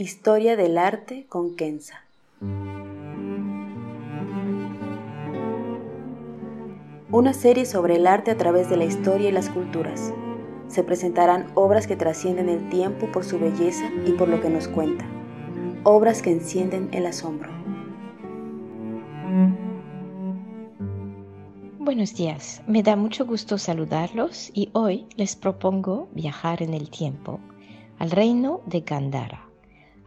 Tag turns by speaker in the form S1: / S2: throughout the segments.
S1: Historia del arte con Kenza. Una serie sobre el arte a través de la historia y las culturas. Se presentarán obras que trascienden el tiempo por su belleza y por lo que nos cuenta. Obras que encienden el asombro.
S2: Buenos días, me da mucho gusto saludarlos y hoy les propongo viajar en el tiempo al reino de Gandhara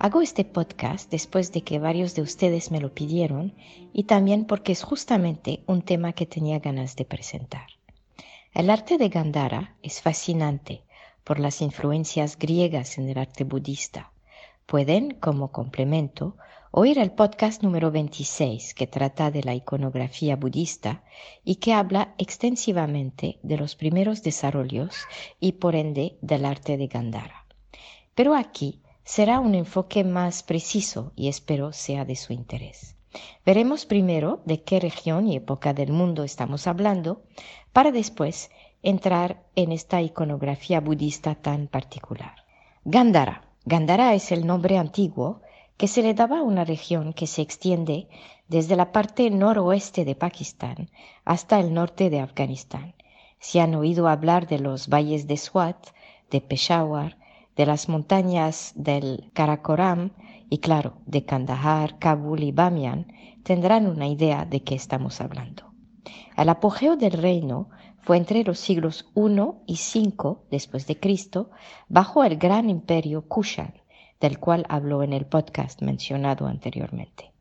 S2: Hago este podcast después de que varios de ustedes me lo pidieron y también porque es justamente un tema que tenía ganas de presentar. El arte de Gandhara es fascinante por las influencias griegas en el arte budista. Pueden, como complemento, oír el podcast número 26 que trata de la iconografía budista y que habla extensivamente de los primeros desarrollos y por ende del arte de Gandhara. Pero aquí será un enfoque más preciso y espero sea de su interés. Veremos primero de qué región y época del mundo estamos hablando para después entrar en esta iconografía budista tan particular. Gandhara. Gandhara es el nombre antiguo que se le daba a una región que se extiende desde la parte noroeste de Pakistán hasta el norte de Afganistán. Si han oído hablar de los valles de Swat, de Peshawar, de las montañas del Karakoram y claro, de Kandahar, Kabul y Bamiyan, tendrán una idea de qué estamos hablando. El apogeo del reino fue entre los siglos I y V después de Cristo, bajo el gran imperio Kushan, del cual habló en el podcast mencionado anteriormente.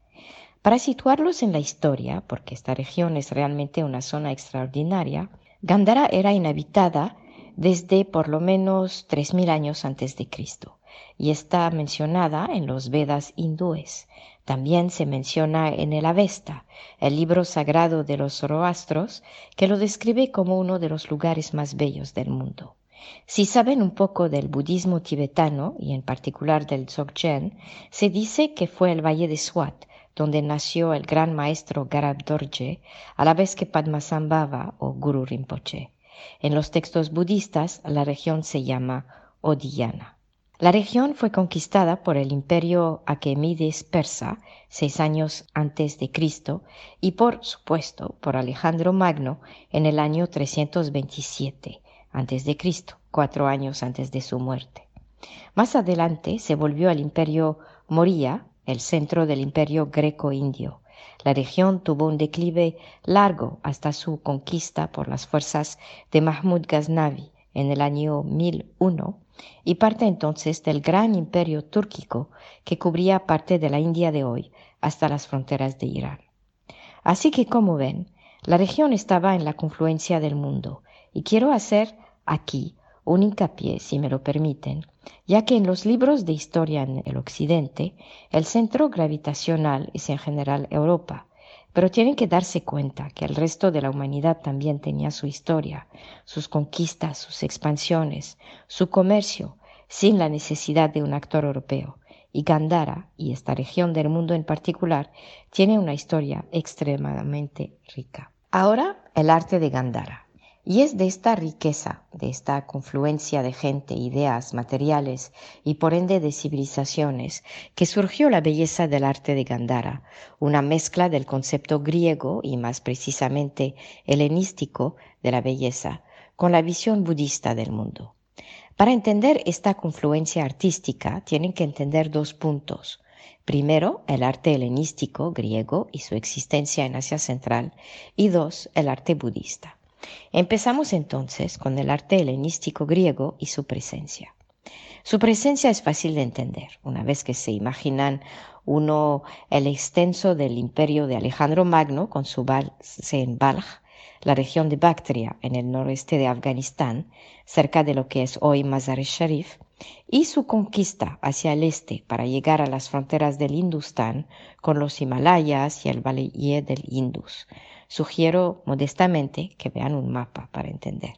S2: Para situarlos en la historia, porque esta región es realmente una zona extraordinaria, Gandhara era inhabitada desde por lo menos 3.000 años antes de Cristo y está mencionada en los Vedas hindúes. También se menciona en el Avesta, el libro sagrado de los zoroastros, que lo describe como uno de los lugares más bellos del mundo. Si saben un poco del budismo tibetano y en particular del Dzogchen, se dice que fue el valle de Swat donde nació el gran maestro Garab Dorje, a la vez que Padmasambhava o Guru Rinpoche. En los textos budistas la región se llama Odiyana. La región fue conquistada por el imperio Aquemides persa seis años antes de Cristo y por supuesto por Alejandro Magno en el año 327 antes de Cristo, cuatro años antes de su muerte. Más adelante se volvió al imperio Moria, el centro del imperio greco-indio, la región tuvo un declive largo hasta su conquista por las fuerzas de Mahmud Ghaznavi en el año 1001 y parte entonces del gran imperio túrquico que cubría parte de la India de hoy hasta las fronteras de Irán. Así que, como ven, la región estaba en la confluencia del mundo y quiero hacer aquí un hincapié, si me lo permiten, ya que en los libros de historia en el Occidente el centro gravitacional es en general Europa, pero tienen que darse cuenta que el resto de la humanidad también tenía su historia, sus conquistas, sus expansiones, su comercio, sin la necesidad de un actor europeo. Y Gandhara, y esta región del mundo en particular, tiene una historia extremadamente rica. Ahora, el arte de Gandhara. Y es de esta riqueza, de esta confluencia de gente, ideas, materiales y por ende de civilizaciones, que surgió la belleza del arte de Gandhara, una mezcla del concepto griego y más precisamente helenístico de la belleza, con la visión budista del mundo. Para entender esta confluencia artística tienen que entender dos puntos. Primero, el arte helenístico griego y su existencia en Asia Central, y dos, el arte budista. Empezamos entonces con el arte helenístico griego y su presencia. Su presencia es fácil de entender, una vez que se imaginan uno el extenso del imperio de Alejandro Magno con su base en la región de Bactria en el noreste de Afganistán, cerca de lo que es hoy Mazar-e Sharif, y su conquista hacia el este para llegar a las fronteras del Hindustán con los Himalayas y el valle del Indus, Sugiero modestamente que vean un mapa para entender.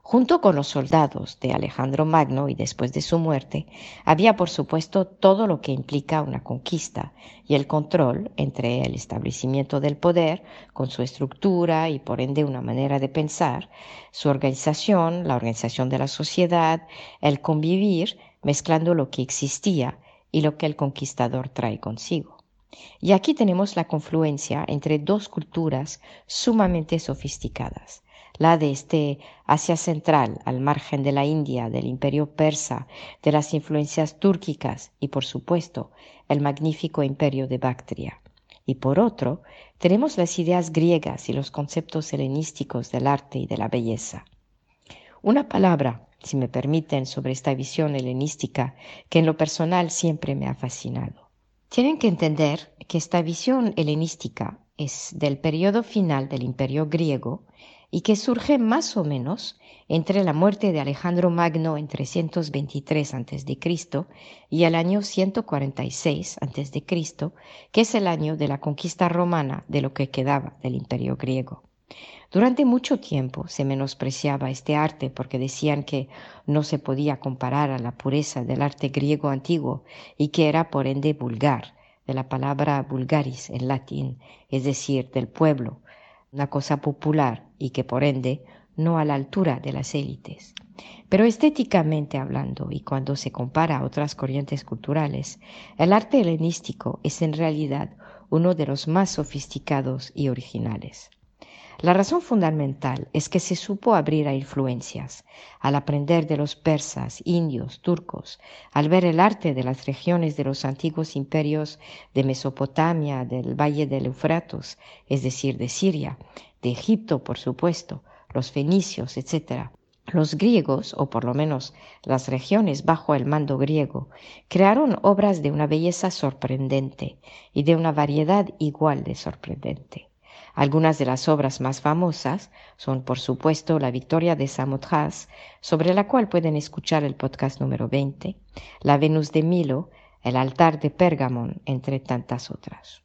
S2: Junto con los soldados de Alejandro Magno y después de su muerte, había por supuesto todo lo que implica una conquista y el control entre el establecimiento del poder, con su estructura y por ende una manera de pensar, su organización, la organización de la sociedad, el convivir, mezclando lo que existía y lo que el conquistador trae consigo. Y aquí tenemos la confluencia entre dos culturas sumamente sofisticadas, la de este Asia Central, al margen de la India, del imperio persa, de las influencias túrquicas y, por supuesto, el magnífico imperio de Bactria. Y por otro, tenemos las ideas griegas y los conceptos helenísticos del arte y de la belleza. Una palabra, si me permiten, sobre esta visión helenística que en lo personal siempre me ha fascinado. Tienen que entender que esta visión helenística es del periodo final del imperio griego y que surge más o menos entre la muerte de Alejandro Magno en 323 a.C. y el año 146 a.C., que es el año de la conquista romana de lo que quedaba del imperio griego. Durante mucho tiempo se menospreciaba este arte porque decían que no se podía comparar a la pureza del arte griego antiguo y que era por ende vulgar, de la palabra vulgaris en latín, es decir, del pueblo, una cosa popular y que por ende no a la altura de las élites. Pero estéticamente hablando y cuando se compara a otras corrientes culturales, el arte helenístico es en realidad uno de los más sofisticados y originales. La razón fundamental es que se supo abrir a influencias, al aprender de los persas, indios, turcos, al ver el arte de las regiones de los antiguos imperios de Mesopotamia, del Valle del Eufratos, es decir, de Siria, de Egipto, por supuesto, los fenicios, etc. Los griegos, o por lo menos las regiones bajo el mando griego, crearon obras de una belleza sorprendente y de una variedad igual de sorprendente. Algunas de las obras más famosas son, por supuesto, la Victoria de Samothrace, sobre la cual pueden escuchar el podcast número 20, la Venus de Milo, el altar de Pergamon, entre tantas otras.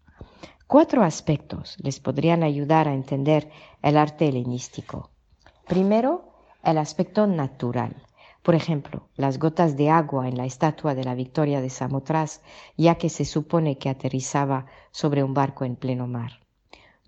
S2: Cuatro aspectos les podrían ayudar a entender el arte helenístico. Primero, el aspecto natural. Por ejemplo, las gotas de agua en la estatua de la Victoria de Samothrace, ya que se supone que aterrizaba sobre un barco en pleno mar.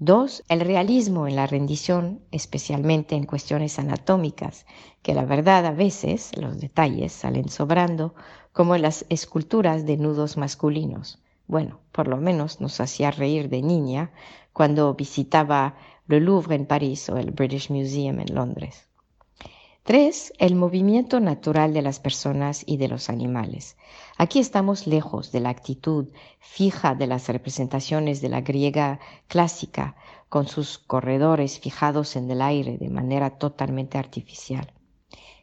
S2: Dos, el realismo en la rendición, especialmente en cuestiones anatómicas, que la verdad a veces los detalles salen sobrando, como en las esculturas de nudos masculinos. Bueno, por lo menos nos hacía reír de niña cuando visitaba le Louvre en París o el British Museum en Londres. Tres, el movimiento natural de las personas y de los animales. Aquí estamos lejos de la actitud fija de las representaciones de la griega clásica, con sus corredores fijados en el aire de manera totalmente artificial.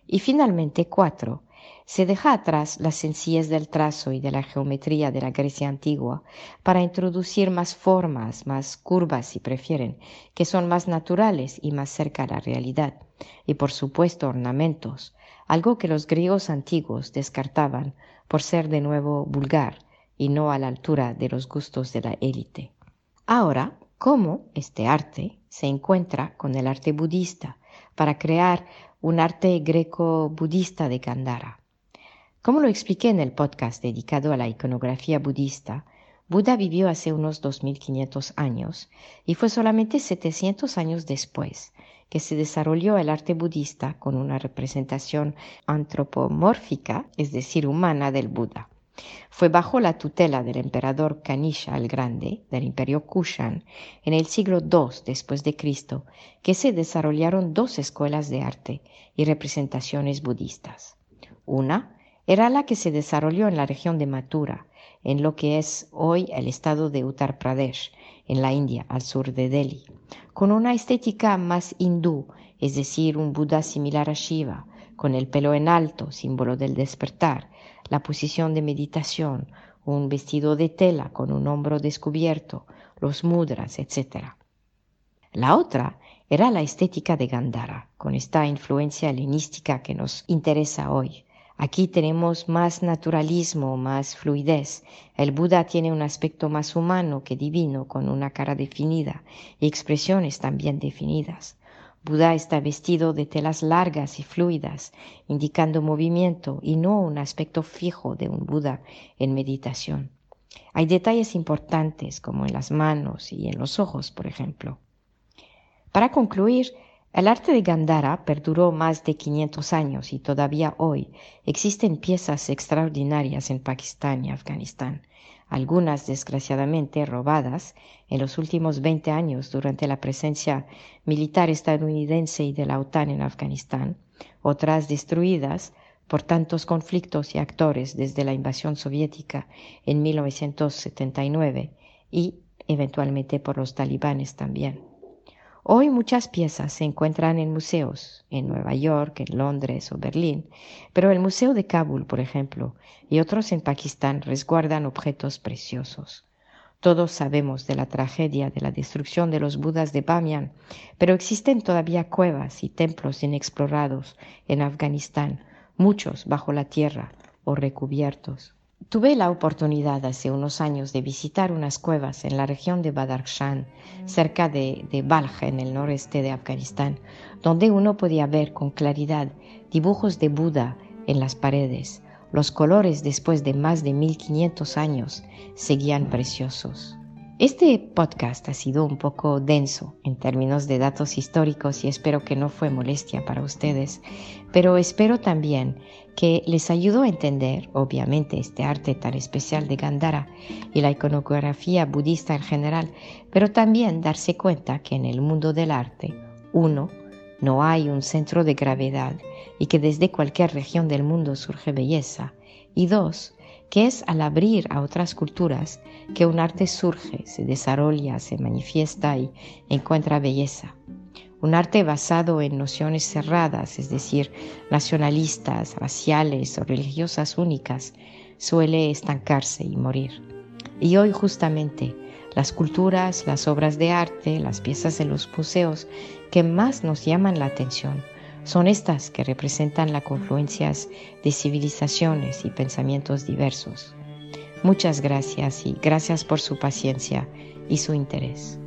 S2: Y finalmente, cuatro, se deja atrás la sencillez del trazo y de la geometría de la Grecia antigua para introducir más formas, más curvas si prefieren, que son más naturales y más cerca a la realidad, y por supuesto ornamentos, algo que los griegos antiguos descartaban por ser de nuevo vulgar y no a la altura de los gustos de la élite. Ahora, ¿cómo este arte se encuentra con el arte budista para crear un arte greco-budista de Gandhara? Como lo expliqué en el podcast dedicado a la iconografía budista, Buda vivió hace unos 2500 años y fue solamente 700 años después que se desarrolló el arte budista con una representación antropomórfica, es decir, humana del Buda. Fue bajo la tutela del emperador Kanisha el Grande del imperio Kushan en el siglo II después de Cristo que se desarrollaron dos escuelas de arte y representaciones budistas. Una era la que se desarrolló en la región de Mathura, en lo que es hoy el estado de Uttar Pradesh, en la India, al sur de Delhi, con una estética más hindú, es decir, un Buda similar a Shiva, con el pelo en alto, símbolo del despertar, la posición de meditación, un vestido de tela con un hombro descubierto, los mudras, etc. La otra era la estética de Gandhara, con esta influencia helenística que nos interesa hoy, Aquí tenemos más naturalismo, más fluidez. El Buda tiene un aspecto más humano que divino, con una cara definida y expresiones también definidas. Buda está vestido de telas largas y fluidas, indicando movimiento y no un aspecto fijo de un Buda en meditación. Hay detalles importantes como en las manos y en los ojos, por ejemplo. Para concluir, El arte de Gandhara perduró más de 500 años y todavía hoy existen piezas extraordinarias en Pakistán y Afganistán, algunas desgraciadamente robadas en los últimos 20 años durante la presencia militar estadounidense y de la OTAN en Afganistán, otras destruidas por tantos conflictos y actores desde la invasión soviética en 1979 y eventualmente por los talibanes también. Hoy muchas piezas se encuentran en museos, en Nueva York, en Londres o Berlín, pero el Museo de Kabul, por ejemplo, y otros en Pakistán resguardan objetos preciosos. Todos sabemos de la tragedia de la destrucción de los Budas de Bamiyan, pero existen todavía cuevas y templos inexplorados en Afganistán, muchos bajo la tierra o recubiertos. Tuve la oportunidad hace unos años de visitar unas cuevas en la región de Badakhshan, cerca de, de Balj, en el noreste de Afganistán, donde uno podía ver con claridad dibujos de Buda en las paredes. Los colores después de más de 1500 años seguían preciosos. Este podcast ha sido un poco denso en términos de datos históricos y espero que no fue molestia para ustedes, pero espero también que les ayudó a entender, obviamente, este arte tan especial de Gandhara y la iconografía budista en general, pero también darse cuenta que en el mundo del arte, uno, no hay un centro de gravedad y que desde cualquier región del mundo surge belleza, y dos, que es al abrir a otras culturas que un arte surge, se desarrolla, se manifiesta y encuentra belleza. Un arte basado en nociones cerradas, es decir, nacionalistas, raciales o religiosas únicas, suele estancarse y morir. Y hoy justamente las culturas, las obras de arte, las piezas de los museos que más nos llaman la atención son estas que representan las confluencias de civilizaciones y pensamientos diversos. Muchas gracias y gracias por su paciencia y su interés.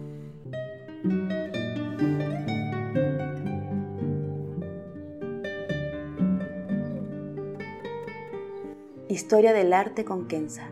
S1: Historia del arte con Kenza.